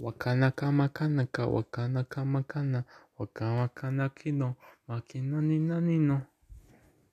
わかなかまかなかわかなかまかな。わかわかなきのまきなになにの。